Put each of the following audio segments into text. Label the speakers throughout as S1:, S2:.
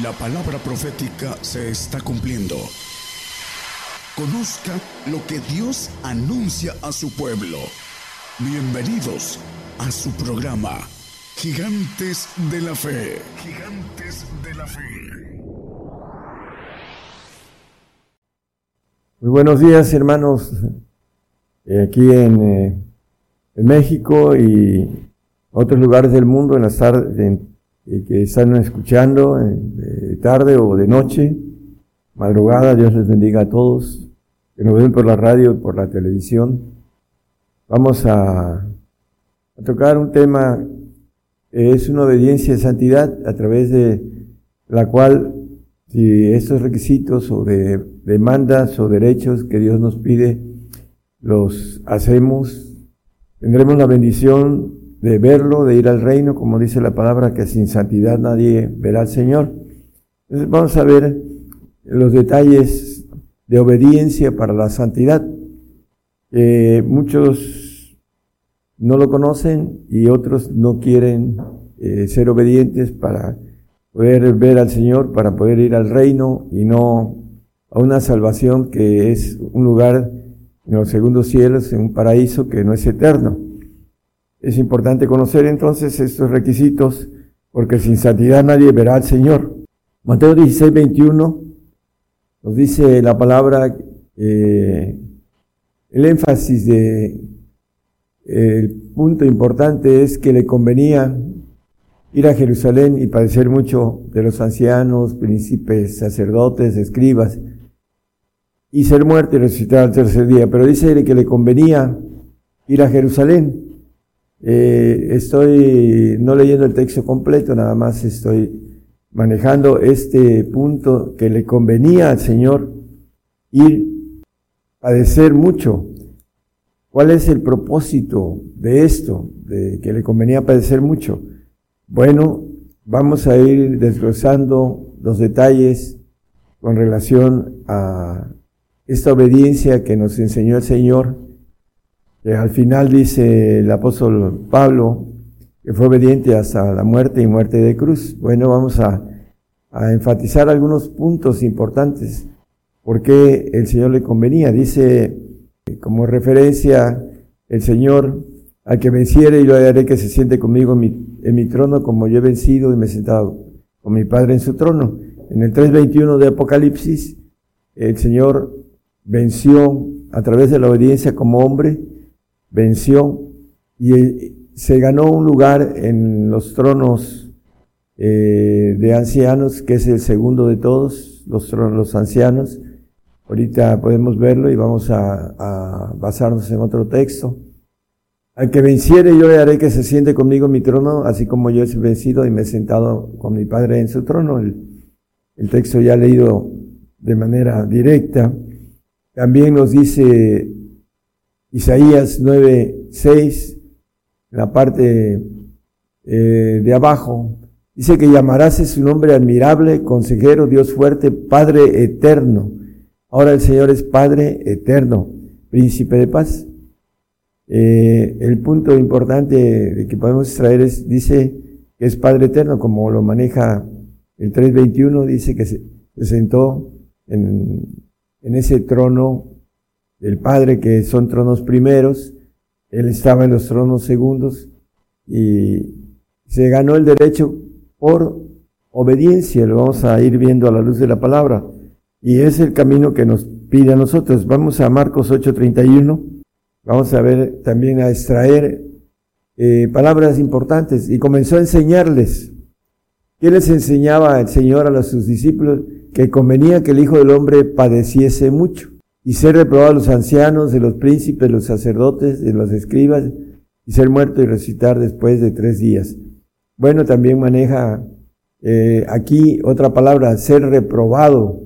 S1: La palabra profética se está cumpliendo. Conozca lo que Dios anuncia a su pueblo. Bienvenidos a su programa, Gigantes de la Fe. Gigantes de la Fe.
S2: Muy buenos días, hermanos, eh, aquí en, eh, en, México y otros lugares del mundo en las tardes que están escuchando de tarde o de noche, madrugada. Dios les bendiga a todos que nos ven por la radio y por la televisión. Vamos a, a tocar un tema es una obediencia de santidad a través de la cual si estos requisitos o de demandas o derechos que Dios nos pide los hacemos, tendremos la bendición de verlo, de ir al reino, como dice la palabra, que sin santidad nadie verá al Señor. Entonces vamos a ver los detalles de obediencia para la santidad. muchos no lo conocen y otros no quieren eh, ser obedientes para poder ver al Señor, para poder ir al reino y no a una salvación que es un lugar en los segundos cielos, en un paraíso que no es eterno. Es importante conocer entonces estos requisitos porque sin santidad nadie verá al Señor. Mateo 16, 21 nos dice la palabra, eh, el énfasis de el punto importante es que le convenía ir a Jerusalén y padecer mucho de los ancianos, príncipes, sacerdotes, escribas, y ser muerto y resucitar al tercer día. Pero dice que le convenía ir a Jerusalén. Eh, estoy no leyendo el texto completo, nada más estoy manejando este punto que le convenía al Señor ir a padecer mucho. ¿Cuál es el propósito de esto? De que le convenía padecer mucho. Bueno, vamos a ir desglosando los detalles con relación a esta obediencia que nos enseñó el Señor, que al final dice el apóstol Pablo, que fue obediente hasta la muerte y muerte de cruz. Bueno, vamos a, enfatizar algunos puntos importantes, porque el Señor le convenía. Dice como referencia el Señor al que venciere y lo haré que se siente conmigo en mi, trono como yo he vencido y me he sentado con mi Padre en su trono. En el 3.21 de Apocalipsis, el Señor venció a través de la obediencia como hombre, venció y se ganó un lugar en los tronos eh, de ancianos, que es el segundo de todos, los tronos, los ancianos. Ahorita podemos verlo y vamos a, a basarnos en otro texto. Al que venciere yo le haré que se siente conmigo en mi trono, así como yo he vencido y me he sentado con mi Padre en su trono. El, el texto ya leído de manera directa. También nos dice Isaías 9, 6, en la parte eh, de abajo, dice que llamarás su nombre admirable, consejero, Dios fuerte, Padre eterno. Ahora el Señor es Padre eterno, príncipe de paz. Eh, el punto importante que podemos extraer es, dice que es Padre Eterno, como lo maneja el 3.21, dice que se, sentó en, en, ese trono del Padre, que son tronos primeros, Él estaba en los tronos segundos y se ganó el derecho por obediencia, lo vamos a ir viendo a la luz de la palabra, y es el camino que nos pide a nosotros. Vamos a Marcos 8.31. Vamos a ver también a extraer eh, palabras importantes y comenzó a enseñarles. ¿Qué les enseñaba el Señor a sus discípulos? Que convenía que el Hijo del Hombre padeciese mucho y ser reprobado a los ancianos, de los príncipes, de los sacerdotes, de los escribas, y ser muerto y resucitar después de tres días. Bueno, también maneja eh, aquí otra palabra, ser reprobado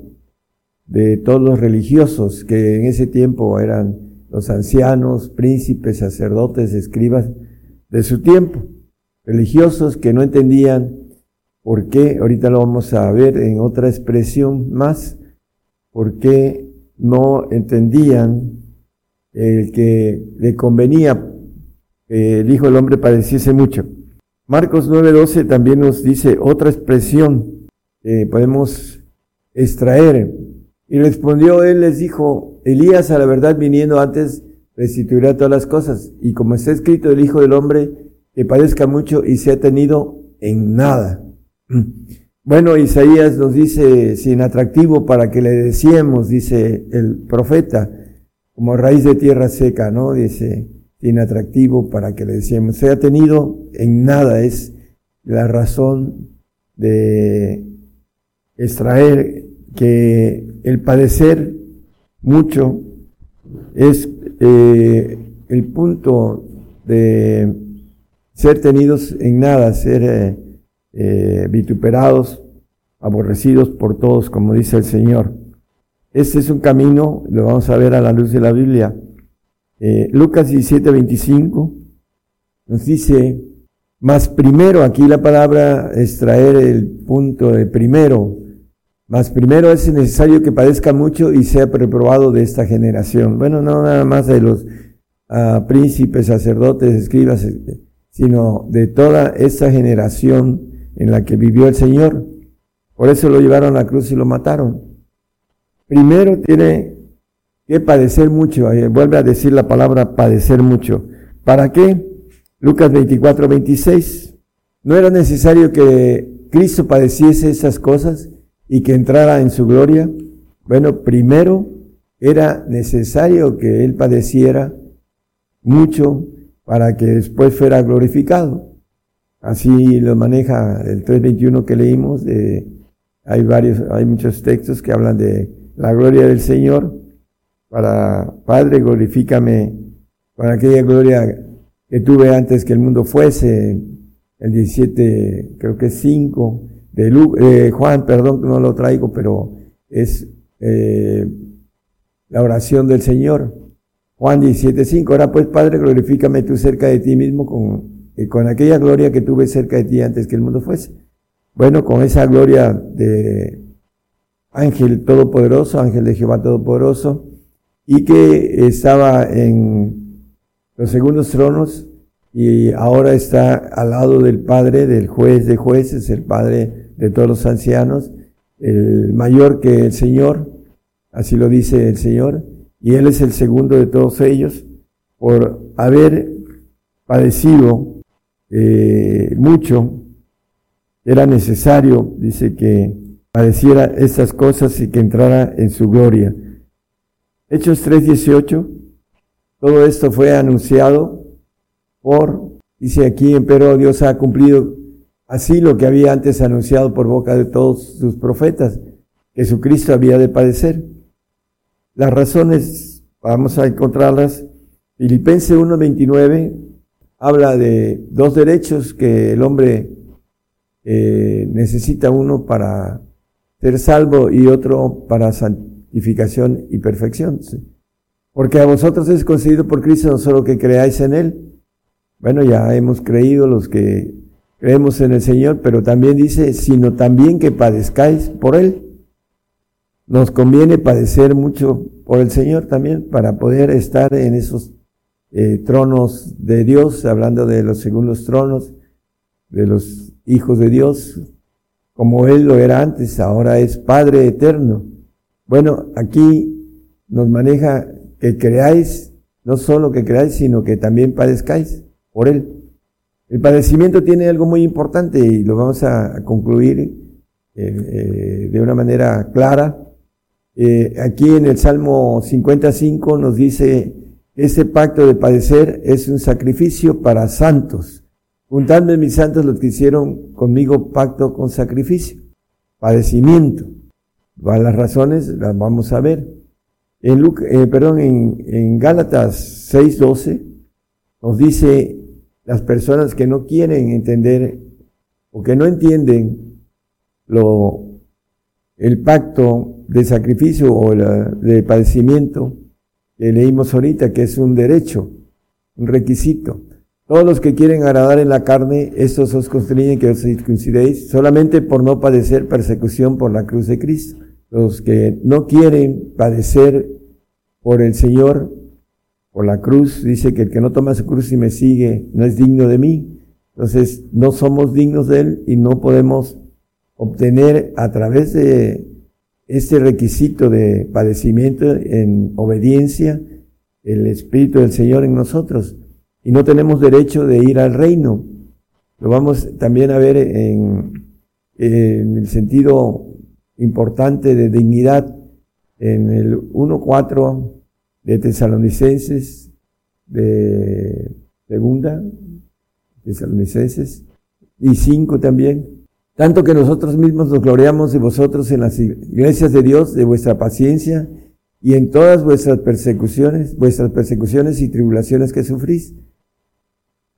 S2: de todos los religiosos que en ese tiempo eran los ancianos, príncipes, sacerdotes, escribas de su tiempo, religiosos que no entendían por qué, ahorita lo vamos a ver en otra expresión más, por qué no entendían el que le convenía que el Hijo del Hombre padeciese mucho. Marcos 9:12 también nos dice otra expresión podemos extraer. Y respondió él, les dijo, Elías a la verdad viniendo antes restituirá todas las cosas. Y como está escrito, el Hijo del Hombre que padezca mucho y se ha tenido en nada. Bueno, Isaías nos dice, sin atractivo para que le decíamos, dice el profeta, como raíz de tierra seca, ¿no? Dice, sin atractivo para que le decíamos, se ha tenido en nada, es la razón de extraer que el padecer mucho es eh, el punto de ser tenidos en nada, ser eh, eh, vituperados, aborrecidos por todos, como dice el Señor. Este es un camino, lo vamos a ver a la luz de la Biblia. Eh, Lucas 17, 25 nos dice, más primero, aquí la palabra es traer el punto de primero, más primero es necesario que padezca mucho y sea reprobado de esta generación. Bueno, no nada más de los ah, príncipes, sacerdotes, escribas, sino de toda esta generación en la que vivió el Señor. Por eso lo llevaron a la cruz y lo mataron. Primero tiene que padecer mucho. Vuelve a decir la palabra padecer mucho. ¿Para qué? Lucas 24, 26. No era necesario que Cristo padeciese esas cosas y que entrara en su gloria. Bueno, primero era necesario que Él padeciera mucho para que después fuera glorificado. Así lo maneja el 3.21 que leímos. hay varios, hay muchos textos que hablan de la gloria del Señor. Para Padre, glorifícame con aquella gloria que tuve antes que el mundo fuese. El 17, creo que es 5 de Juan, perdón que no lo traigo, pero es eh, la oración del Señor. Juan 17.5, ahora pues Padre, glorifícame tú cerca de ti mismo con y con aquella gloria que tuve cerca de ti antes que el mundo fuese. Bueno, con esa gloria de ángel todopoderoso, ángel de Jehová todopoderoso, y que estaba en los segundos tronos y ahora está al lado del Padre, del juez de jueces, el Padre de todos los ancianos, el mayor que el Señor, así lo dice el Señor, y Él es el segundo de todos ellos, por haber padecido eh, mucho, era necesario, dice, que padeciera estas cosas y que entrara en su gloria. Hechos 3:18, todo esto fue anunciado por, dice aquí, pero Dios ha cumplido así lo que había antes anunciado por boca de todos sus profetas, que Jesucristo había de padecer. Las razones, vamos a encontrarlas, Filipenses 1:29, habla de dos derechos que el hombre eh, necesita, uno para ser salvo y otro para santificación y perfección. Porque a vosotros es concedido por Cristo no solo que creáis en Él, bueno, ya hemos creído los que creemos en el Señor, pero también dice, sino también que padezcáis por Él. Nos conviene padecer mucho por el Señor también para poder estar en esos eh, tronos de Dios, hablando de los segundos tronos, de los hijos de Dios, como Él lo era antes, ahora es Padre eterno. Bueno, aquí nos maneja que creáis, no solo que creáis, sino que también padezcáis por Él. El padecimiento tiene algo muy importante y lo vamos a concluir eh, eh, de una manera clara. aquí en el Salmo 55 nos dice, ese pacto de padecer es un sacrificio para santos. Juntadme mis santos los que hicieron conmigo pacto con sacrificio, padecimiento. Las razones las vamos a ver. En, eh, perdón, en, en Gálatas 6:12 nos dice las personas que no quieren entender o que no entienden lo, el pacto de sacrificio o de padecimiento, que leímos ahorita, que es un derecho, un requisito. Todos los que quieren agradar en la carne, estos os constriñen que os circuncidéis solamente por no padecer persecución por la cruz de Cristo. Los que no quieren padecer por el Señor, por la cruz, dice que el que no toma su cruz y me sigue no es digno de mí. Entonces, no somos dignos de Él y no podemos obtener a través de este requisito de padecimiento en obediencia el Espíritu del Señor en nosotros. Y no tenemos derecho de ir al reino. Lo vamos también a ver en, el sentido importante de dignidad en el 1.4 de Tesalonicenses, de segunda, Tesalonicenses, y 5 también. Tanto que nosotros mismos nos gloriamos de vosotros en las iglesias de Dios, de vuestra paciencia y en todas vuestras persecuciones, vuestras persecuciones y tribulaciones que sufrís.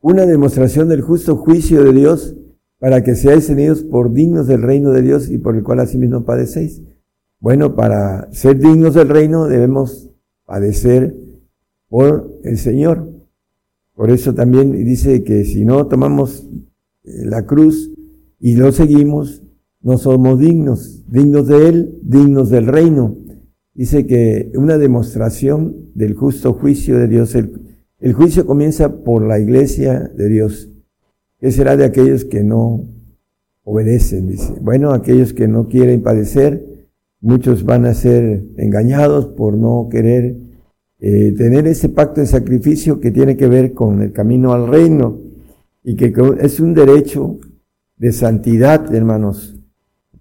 S2: Una demostración del justo juicio de Dios para que seáis tenidos por dignos del reino de Dios y por el cual asimismo padecéis. Bueno, para ser dignos del reino debemos padecer por el Señor. Por eso también dice que si no tomamos eh, la cruz y lo seguimos, no somos dignos, dignos de Él, dignos del reino. Dice que una demostración del justo juicio de Dios, el, juicio comienza por la iglesia de Dios. ¿Qué será de aquellos que no obedecen? Dice, bueno, aquellos que no quieren padecer, Muchos van a ser engañados por no querer eh, tener ese pacto de sacrificio que tiene que ver con el camino al reino y que es un derecho de santidad, hermanos,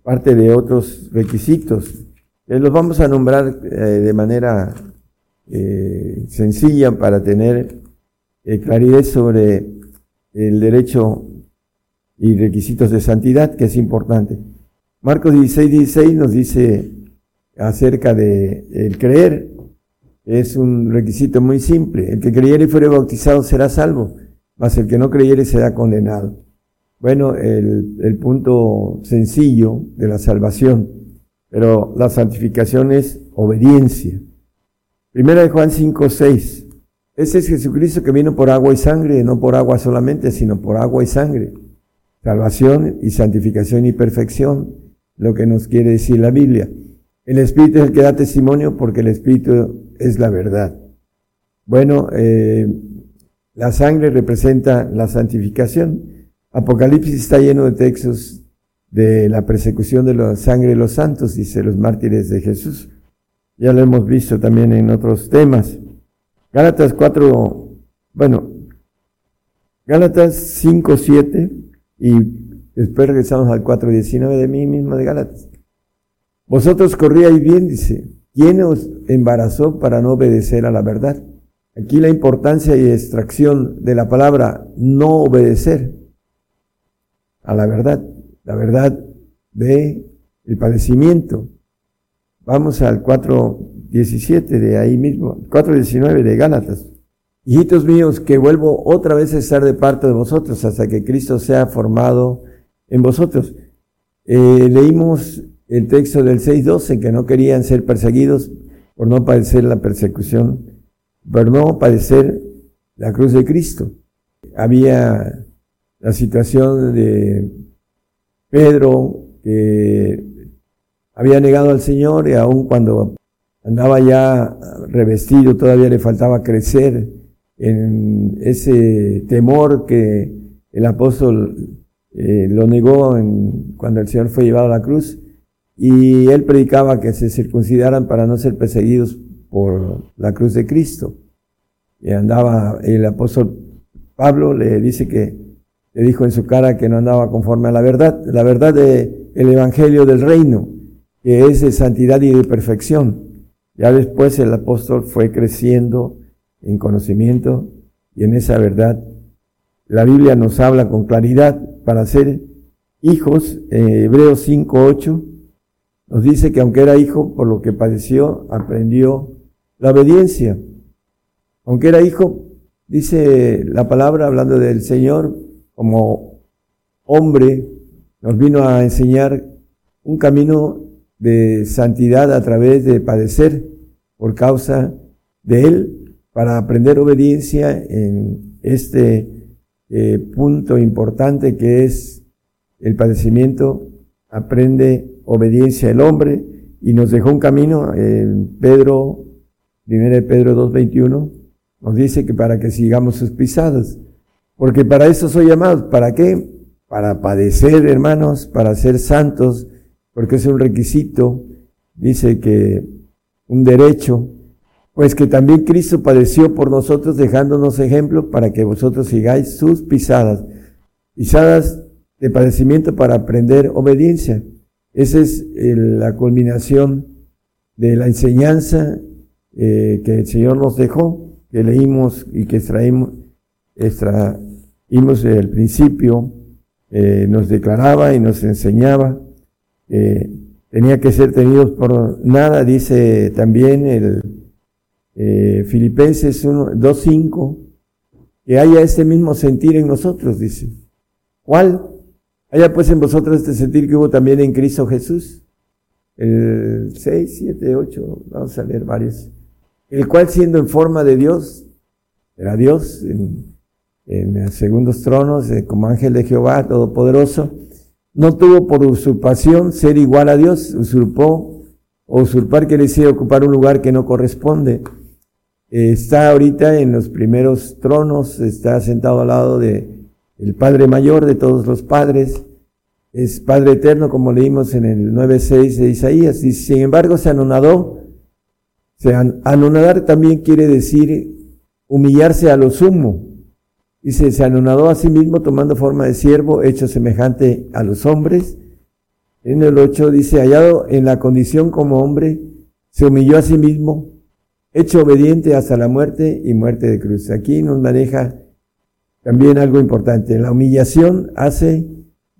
S2: parte de otros requisitos. Eh, los vamos a nombrar eh, de manera sencilla para tener claridad sobre el derecho y requisitos de santidad, que es importante. Marcos 16, 16 nos dice acerca de el creer. Es un requisito muy simple. El que creyere y fuere bautizado será salvo, mas el que no creyere será condenado. Bueno, el, el punto sencillo de la salvación, pero la santificación es obediencia. Primera de Juan 5, 6. Ese es Jesucristo que vino por agua y sangre, no por agua solamente, sino por agua y sangre. Salvación y santificación y perfección lo que nos quiere decir la Biblia. El Espíritu es el que da testimonio porque el Espíritu es la verdad. Bueno, eh, la sangre representa la santificación. Apocalipsis está lleno de textos de la persecución de la sangre de los santos, dice los mártires de Jesús. Ya lo hemos visto también en otros temas. Gálatas 4, bueno, Gálatas 5, 7 y Después regresamos al 4.19 de mí mismo de Gálatas. Vosotros corríais bien, dice. ¿Quién os embarazó para no obedecer a la verdad? Aquí la importancia y extracción de la palabra no obedecer a la verdad, la verdad de el padecimiento. Vamos al 4.17 de ahí mismo, 4.19 de Gálatas. Hijitos míos, que vuelvo otra vez a estar de parte de vosotros hasta que Cristo sea formado en vosotros. Eh, leímos el texto del 6.12, que no querían ser perseguidos por no padecer la persecución, por no padecer la cruz de Cristo. Había la situación de Pedro, que había negado al Señor y aun cuando andaba ya revestido, todavía le faltaba crecer en ese temor que el apóstol eh, lo negó en, cuando el Señor fue llevado a la cruz y él predicaba que se circuncidaran para no ser perseguidos por la cruz de Cristo. Y andaba, el apóstol Pablo le dice que, le dijo en su cara que no andaba conforme a la verdad, la verdad del el evangelio del reino, que es de santidad y de perfección. Ya después el apóstol fue creciendo en conocimiento y en esa verdad. La Biblia nos habla con claridad para ser hijos, eh, Hebreos 5.8, nos dice que aunque era hijo, por lo que padeció, aprendió la obediencia. Aunque era hijo, dice la palabra hablando del Señor, como hombre, nos vino a enseñar un camino de santidad a través de padecer por causa de Él, para aprender obediencia en este eh, punto importante que es el padecimiento, aprende obediencia el hombre y nos dejó un camino, en Pedro, 1 Pedro 2.21, nos dice que para que sigamos sus pisadas, porque para eso soy llamado, ¿para qué? para padecer, hermanos, para ser santos, porque es un requisito, dice que un derecho, pues que también Cristo padeció por nosotros dejándonos ejemplo para que vosotros sigáis sus pisadas, pisadas de padecimiento para aprender obediencia. Esa es la culminación de la enseñanza eh, que el Señor nos dejó, que leímos y que extraímos, extraímos el principio, eh, nos declaraba y nos enseñaba. Eh, tenía que ser tenidos por nada, dice también el eh, Filipenses 2.5, que haya este mismo sentir en nosotros, dice. ¿Cuál? Haya pues en vosotros este sentir que hubo también en Cristo Jesús. El 6, 7, 8, vamos a leer varios. El cual siendo en forma de Dios, era Dios en, en segundos tronos, eh, como ángel de Jehová, todopoderoso, no tuvo por usurpación ser igual a Dios, usurpó, o usurpar quiere decir ocupar un lugar que no corresponde. está ahorita en los primeros tronos, está sentado al lado de el Padre Mayor de todos los padres, es Padre Eterno, como leímos en el 9.6 de Isaías, y sin embargo se anonadó. Se anonadar también quiere decir humillarse a lo sumo, Dice, se anonadó a sí mismo tomando forma de siervo, hecho semejante a los hombres. En el 8 dice, hallado en la condición como hombre, se humilló a sí mismo, hecho obediente hasta la muerte y muerte de cruz. Aquí nos maneja también algo importante. La humillación hace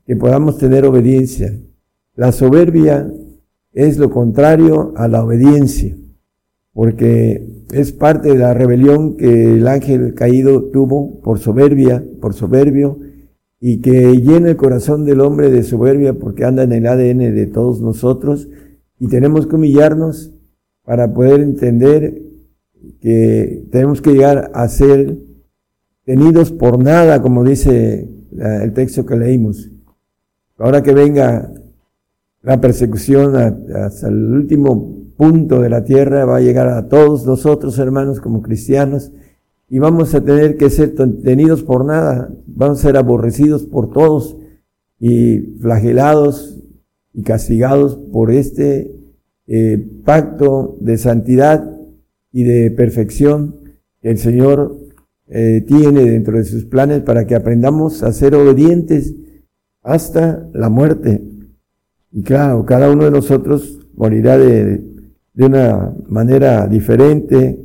S2: que podamos tener obediencia. La soberbia es lo contrario a la obediencia, porque es parte de la rebelión que el ángel caído tuvo por soberbia, por soberbio, y que llena el corazón del hombre de soberbia porque anda en el ADN de todos nosotros y tenemos que humillarnos para poder entender que tenemos que llegar a ser tenidos por nada, como dice el texto que leímos. Ahora que venga la persecución hasta el último punto de la tierra va a llegar a todos nosotros, hermanos, como cristianos, y vamos a tener que ser tenidos por nada, vamos a ser aborrecidos por todos y flagelados y castigados por este eh, pacto de santidad y de perfección que el Señor eh, tiene dentro de sus planes para que aprendamos a ser obedientes hasta la muerte. Y claro, cada uno de nosotros morirá de, de una manera diferente,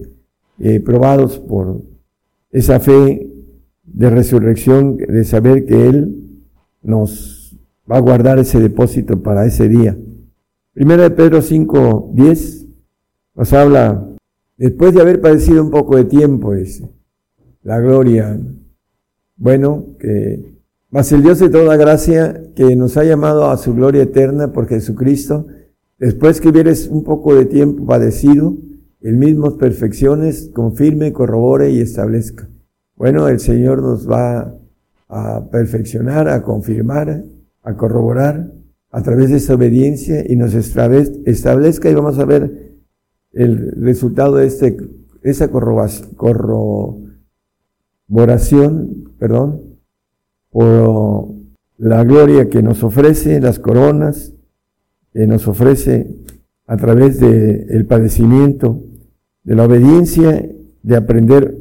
S2: eh, probados por esa fe de resurrección, de saber que Él nos va a guardar ese depósito para ese día. Primera de Pedro 5, 10 nos habla, después de haber padecido un poco de tiempo, es la gloria, bueno, que, más el Dios de toda gracia, que nos ha llamado a su gloria eterna por Jesucristo, Después que hubieres un poco de tiempo padecido, el mismo perfecciones, confirme, corrobore y establezca. Bueno, el Señor nos va a perfeccionar, a confirmar, a corroborar a través de esa obediencia y nos establezca y vamos a ver el resultado de este, esa corroboración, perdón, por la gloria que nos ofrece, las coronas, que nos ofrece a través del el padecimiento, de la obediencia, de aprender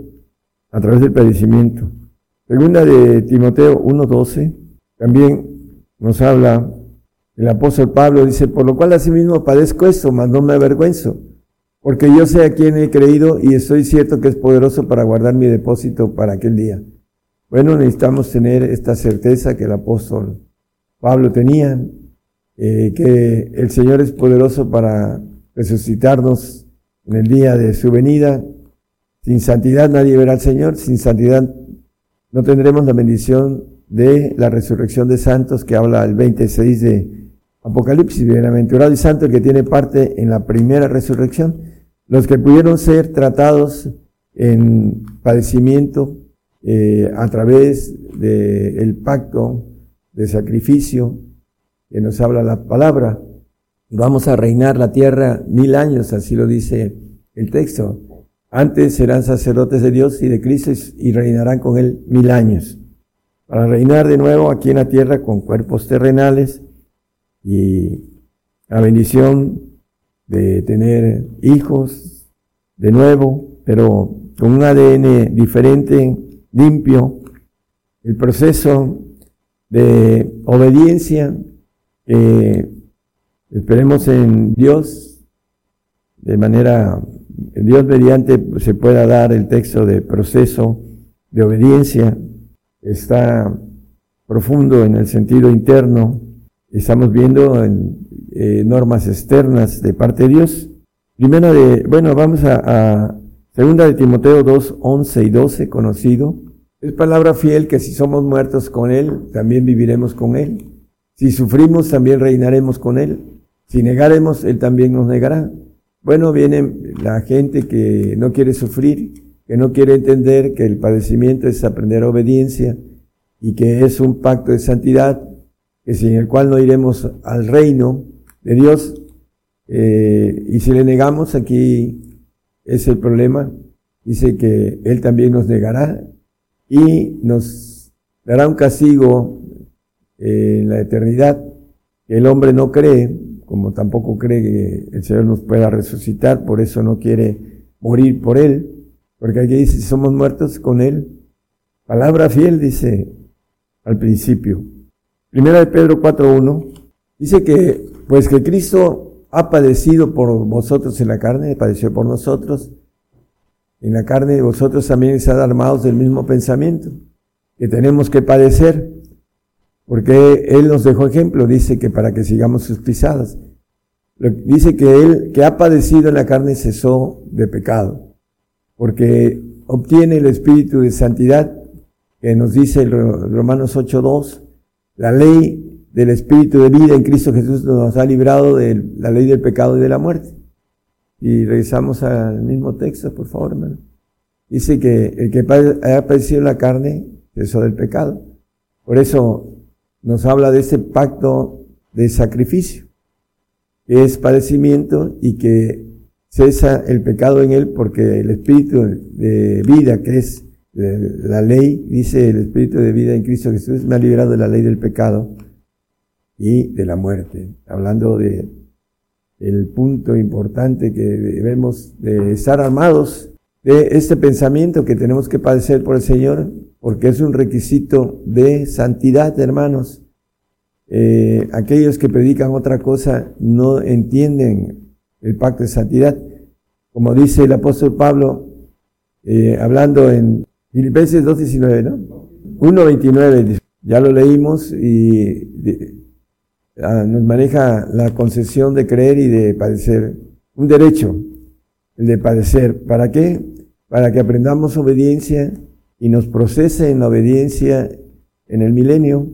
S2: a través del padecimiento. Segunda de Timoteo 1.12, también nos habla, el apóstol Pablo dice, por lo cual asimismo padezco esto, mas no me avergüenzo, porque yo sé a quién he creído y estoy cierto que es poderoso para guardar mi depósito para aquel día. Bueno, necesitamos tener esta certeza que el apóstol Pablo tenía, eh, que el Señor es poderoso para resucitarnos en el día de su venida. Sin santidad nadie verá al Señor, sin santidad no tendremos la bendición de la resurrección de santos que habla el 26 de Apocalipsis. Bienaventurado y santo que tiene parte en la primera resurrección. Los que pudieron ser tratados en padecimiento eh, a través del pacto de sacrificio que nos habla la palabra. Vamos a reinar la tierra mil años, así lo dice el texto. Antes serán sacerdotes de Dios y de Cristo y reinarán con él mil años. para reinar de nuevo aquí en la tierra con cuerpos terrenales y la bendición de tener hijos de nuevo, pero con un ADN diferente, limpio, el proceso de obediencia que esperemos en Dios de manera Dios mediante se pueda dar el texto de proceso de obediencia está profundo en el sentido interno. Estamos viendo en, eh, normas externas de parte de Dios. Primera de, bueno, vamos a, a segunda de Timoteo 2, 11 y 12, conocido. Es palabra fiel que si somos muertos con Él, también viviremos con Él. Si sufrimos, también reinaremos con Él. Si negaremos, Él también nos negará. Bueno, viene la gente que no quiere sufrir, que no quiere entender que el padecimiento es aprender obediencia y que es un pacto de santidad, que sin el cual no iremos al reino de Dios. Eh, y si le negamos, aquí es el problema. Dice que Él también nos negará y nos dará un castigo en la eternidad el hombre no cree, como tampoco cree que el Señor nos pueda resucitar, por eso no quiere morir por Él. Porque aquí dice, si somos muertos con Él, palabra fiel dice al principio. Primera de Pedro 4.1, dice que, pues que Cristo ha padecido por vosotros en la carne, padeció por nosotros, en la carne vosotros también están armados del mismo pensamiento, que tenemos que padecer, porque Él nos dejó ejemplo, dice que para que sigamos sus pisadas. Dice que Él, que ha padecido en la carne, cesó de pecado porque obtiene el espíritu de santidad que nos dice Romanos 8.2, la ley del espíritu de vida en Cristo Jesús nos ha librado de la ley del pecado y de la muerte. Y regresamos al mismo texto, por favor, hermano. Dice que el que haya padecido la carne, eso del pecado. Por eso nos habla de ese pacto de sacrificio, que es padecimiento y que cesa el pecado en él porque el espíritu de vida que es la ley, dice el espíritu de vida en Cristo Jesús, me ha liberado de la ley del pecado y de la muerte. Hablando de el punto importante que debemos de estar armados de este pensamiento que tenemos que padecer por el Señor, porque es un requisito de santidad, hermanos. Eh, aquellos que predican otra cosa no entienden el pacto de santidad. Como dice el apóstol Pablo, eh, hablando en Filipenses 2.19, ¿no? 1.29, ya lo leímos y ah, nos maneja la concesión de creer y de padecer. Un derecho, el de padecer. ¿Para qué? Para que aprendamos obediencia y nos procese en la obediencia en el milenio,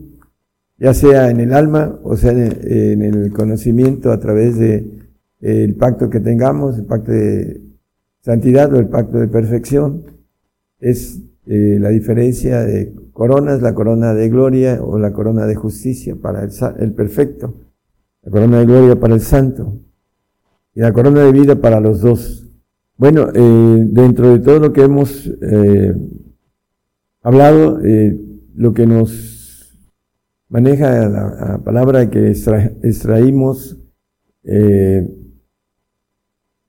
S2: ya sea en el alma o sea en el conocimiento a través de el pacto que tengamos, el pacto de santidad o el pacto de perfección, es eh, la diferencia de coronas, la corona de gloria o la corona de justicia para el, perfecto, la corona de gloria para el santo y la corona de vida para los dos. Bueno, eh, dentro de todo lo que hemos eh, hablado, lo que nos maneja la, palabra que extraímos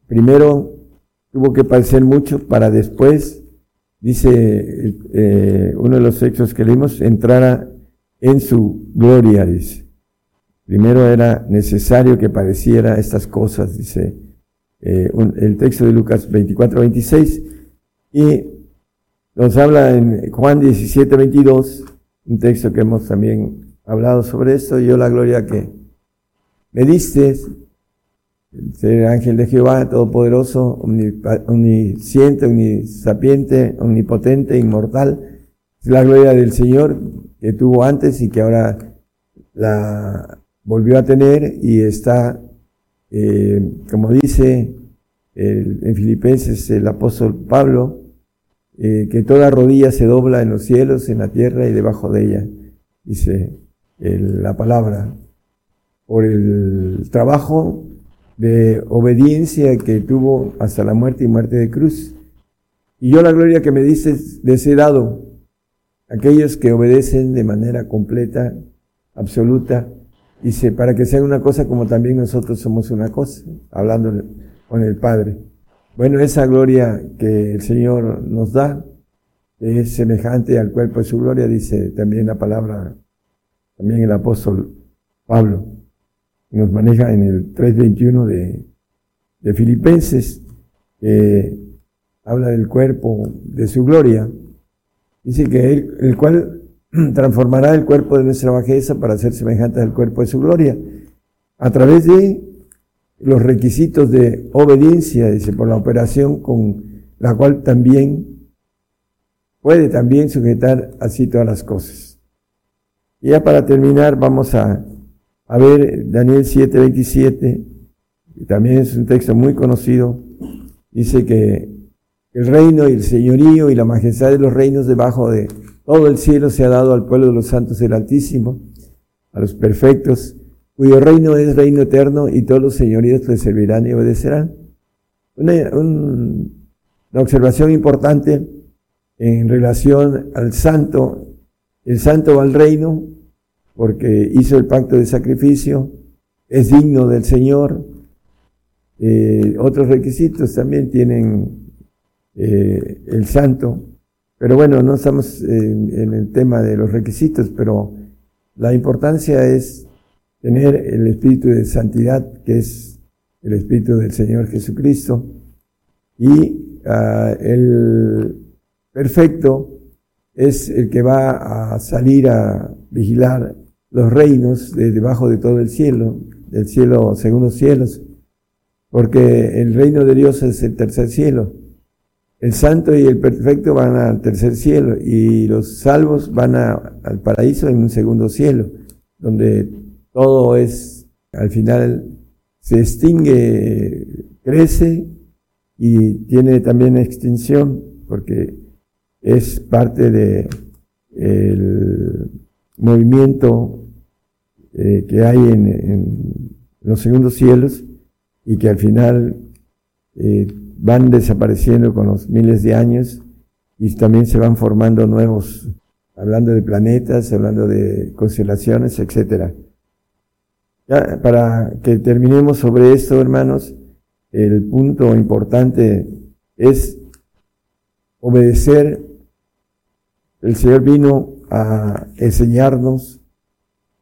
S2: Primero tuvo que padecer mucho para después, dice eh, uno de los textos que leímos, entrara en su gloria, dice. Primero era necesario que padeciera estas cosas, dice eh, el texto de Lucas 24, 26. Y nos habla en Juan 17, 22, un texto que hemos también hablado sobre esto. Yo la gloria que me diste, ser ángel de Jehová, todopoderoso, omnisciente, omnisapiente, omnipotente, inmortal. Es la gloria del Señor que tuvo antes y que ahora la volvió a tener y está, eh, como dice en Filipenses el apóstol Pablo, eh, que toda rodilla se dobla en los cielos, en la tierra y debajo de ella, dice la palabra, por el trabajo de obediencia que tuvo hasta la muerte y muerte de cruz. Y yo la gloria que me dices de ese dado, aquellos que obedecen de manera completa, absoluta, dice, para que sean una cosa como también nosotros somos una cosa, hablando con el Padre. Bueno, esa gloria que el Señor nos da es semejante al cuerpo de su gloria, dice también la palabra, también el apóstol Pablo. Nos maneja en el 3.21 de, Filipenses, habla del cuerpo de su gloria. Dice que el cual transformará el cuerpo de nuestra bajeza para ser semejante al cuerpo de su gloria, a través de los requisitos de obediencia, dice, por la operación con la cual también puede también sujetar así todas las cosas. Y ya para terminar vamos a, a ver Daniel 7:27, y también es un texto muy conocido, dice que el reino y el señorío y la majestad de los reinos debajo de todo el cielo se ha dado al pueblo de los santos del Altísimo, a los perfectos, cuyo reino es reino eterno y todos los señoríos le servirán y obedecerán. Una, una observación importante en relación al santo. El santo va al reino porque hizo el pacto de sacrificio, es digno del Señor. Eh, otros requisitos también tienen eh, el santo. Pero bueno, no estamos en, el tema de los requisitos, pero la importancia es tener el espíritu de santidad, que es el espíritu del Señor Jesucristo, y ah, el perfecto es el que va a salir a vigilar los reinos de debajo de todo el cielo, del cielo según los cielos, porque el reino de Dios es el tercer cielo. El santo y el perfecto van al tercer cielo y los salvos van al paraíso en un segundo cielo, donde todo es, al final se extingue, crece y tiene también extinción, porque es parte de movimiento eh, que hay en, los segundos cielos y que al final eh, van desapareciendo con los miles de años y también se van formando nuevos, hablando de planetas, hablando de constelaciones, etcétera. Ya, para que terminemos sobre esto, hermanos, el punto importante es obedecer. El Señor vino a enseñarnos,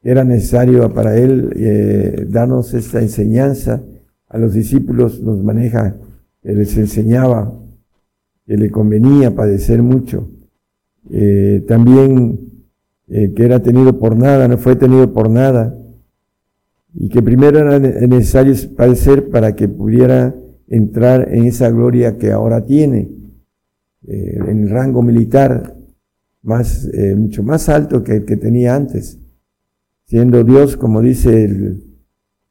S2: era necesario para Él eh, darnos esta enseñanza. A los discípulos nos maneja que les enseñaba que le convenía padecer mucho. Eh, también eh, que era tenido por nada, no fue tenido por nada, y que primero era necesario padecer para que pudiera entrar en esa gloria que ahora tiene, eh, en el rango militar más, mucho más alto que el que tenía antes, siendo Dios, como dice el,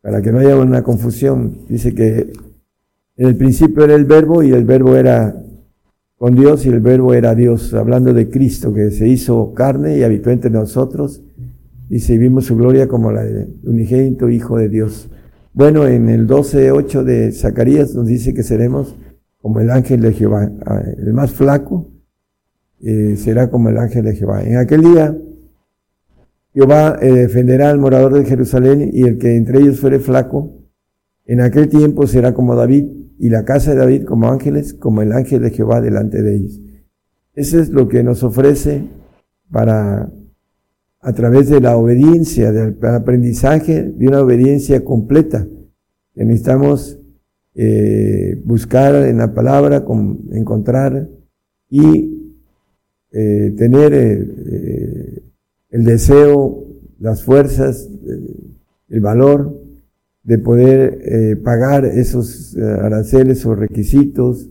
S2: para que no haya una confusión, dice que en el principio era el verbo y el verbo era con Dios y el verbo era Dios, hablando de Cristo que se hizo carne y habitó entre nosotros se vimos su gloria como la de unigénito Hijo de Dios. Bueno, en el 12.8 de Zacarías nos dice que seremos como el ángel de Jehová. Ah, el más flaco eh, será como el ángel de Jehová. En aquel día Jehová eh, defenderá al morador de Jerusalén y el que entre ellos fuere flaco, en aquel tiempo será como David y la casa de David como ángeles, como el ángel de Jehová delante de ellos. Eso es lo que nos ofrece para, a través de la obediencia, del aprendizaje de una obediencia completa, que necesitamos eh, buscar en la palabra, encontrar y eh, tener eh, el deseo, las fuerzas, el valor de poder eh, pagar esos eh, aranceles o requisitos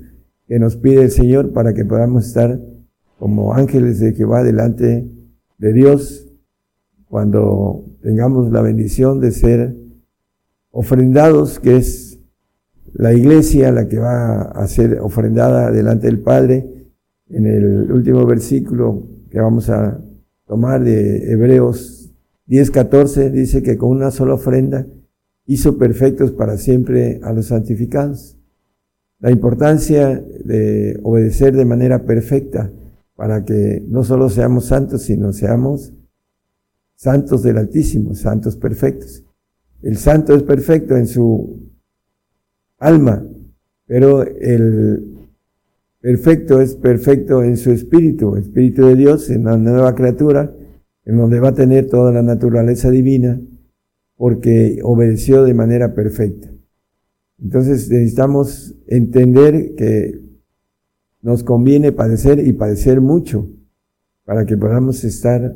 S2: que nos pide el Señor para que podamos estar como ángeles de Jehová delante de Dios cuando tengamos la bendición de ser ofrendados, que es la iglesia la que va a ser ofrendada delante del Padre. En el último versículo que vamos a tomar de Hebreos 10:14 dice que con una sola ofrenda hizo perfectos para siempre a los santificados. La importancia de obedecer de manera perfecta para que no solo seamos santos, sino seamos santos del Altísimo, santos perfectos. El santo es perfecto en su alma, pero el perfecto es perfecto en su espíritu, espíritu de Dios, en la nueva criatura, en donde va a tener toda la naturaleza divina, porque obedeció de manera perfecta. Entonces necesitamos entender que nos conviene padecer y padecer mucho para que podamos estar